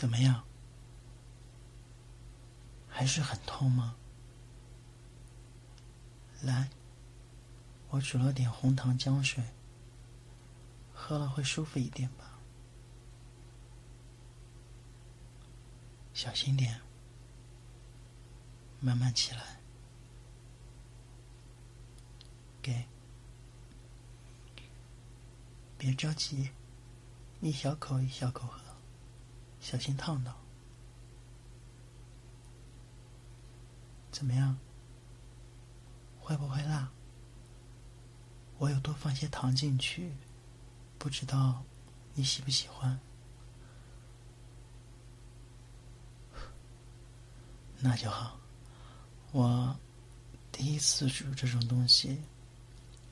怎么样？还是很痛吗？来，我煮了点红糖姜水，喝了会舒服一点吧。小心点，慢慢起来。给，别着急，一小口一小口喝，小心烫到。怎么样？会不会辣？我有多放些糖进去，不知道你喜不喜欢。那就好。我第一次煮这种东西，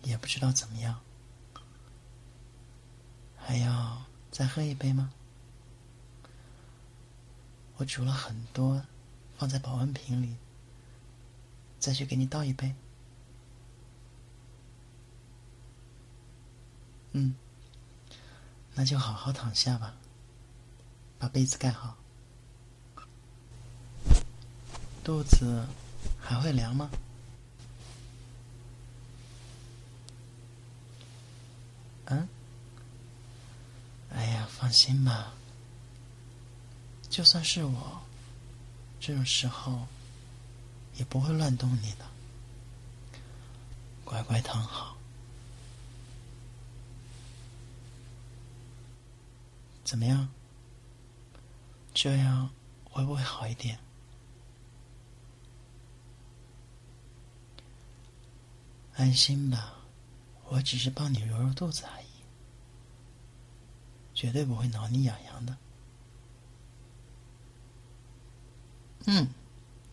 也不知道怎么样。还要再喝一杯吗？我煮了很多，放在保温瓶里。再去给你倒一杯。嗯，那就好好躺下吧，把被子盖好。肚子还会凉吗？嗯？哎呀，放心吧，就算是我，这种时候。也不会乱动你的，乖乖躺好。怎么样？这样会不会好一点？安心吧，我只是帮你揉揉肚子而已，绝对不会挠你痒痒的。嗯，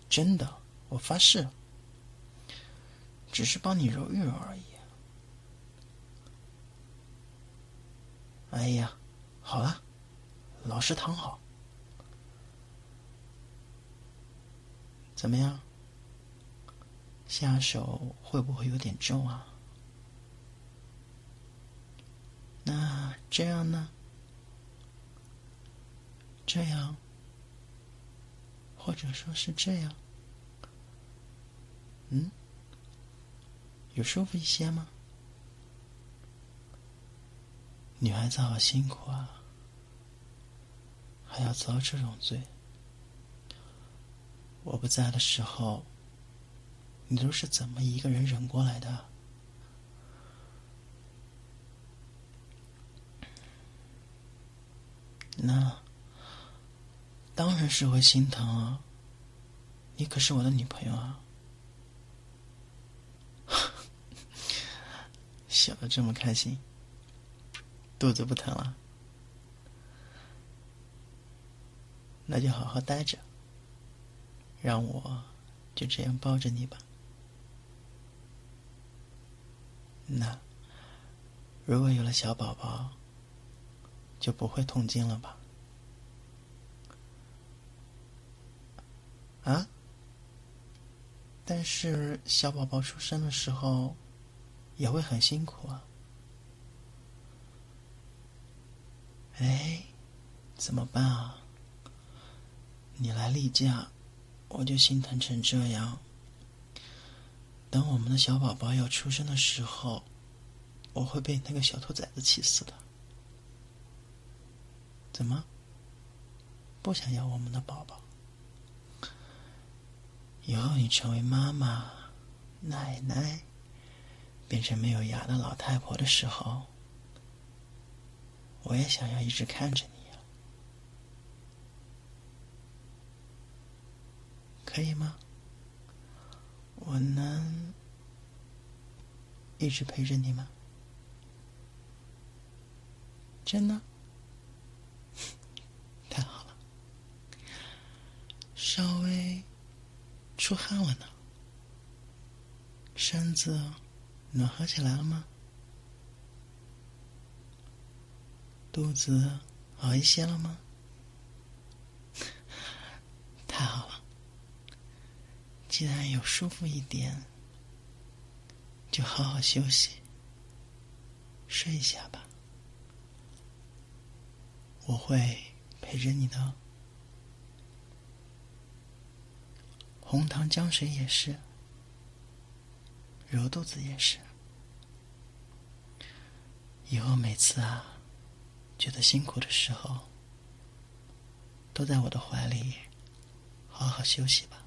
真的。我发誓，只是帮你揉一揉而已。哎呀，好了，老实躺好。怎么样？下手会不会有点重啊？那这样呢？这样，或者说是这样？嗯，有舒服一些吗？女孩子好辛苦啊，还要遭这种罪。我不在的时候，你都是怎么一个人忍过来的？那当然是会心疼啊，你可是我的女朋友啊。笑得这么开心，肚子不疼了，那就好好待着，让我就这样抱着你吧。那如果有了小宝宝，就不会痛经了吧？啊？但是小宝宝出生的时候。也会很辛苦啊！哎，怎么办啊？你来例假，我就心疼成这样。等我们的小宝宝要出生的时候，我会被那个小兔崽子气死的。怎么？不想要我们的宝宝？以后你成为妈妈、奶奶。变成没有牙的老太婆的时候，我也想要一直看着你呀，可以吗？我能一直陪着你吗？真的？太好了，稍微出汗了呢，身子。暖和起来了吗？肚子好一些了吗？太好了！既然有舒服一点，就好好休息，睡一下吧。我会陪着你的。红糖姜水也是，揉肚子也是。以后每次啊，觉得辛苦的时候，都在我的怀里好好休息吧。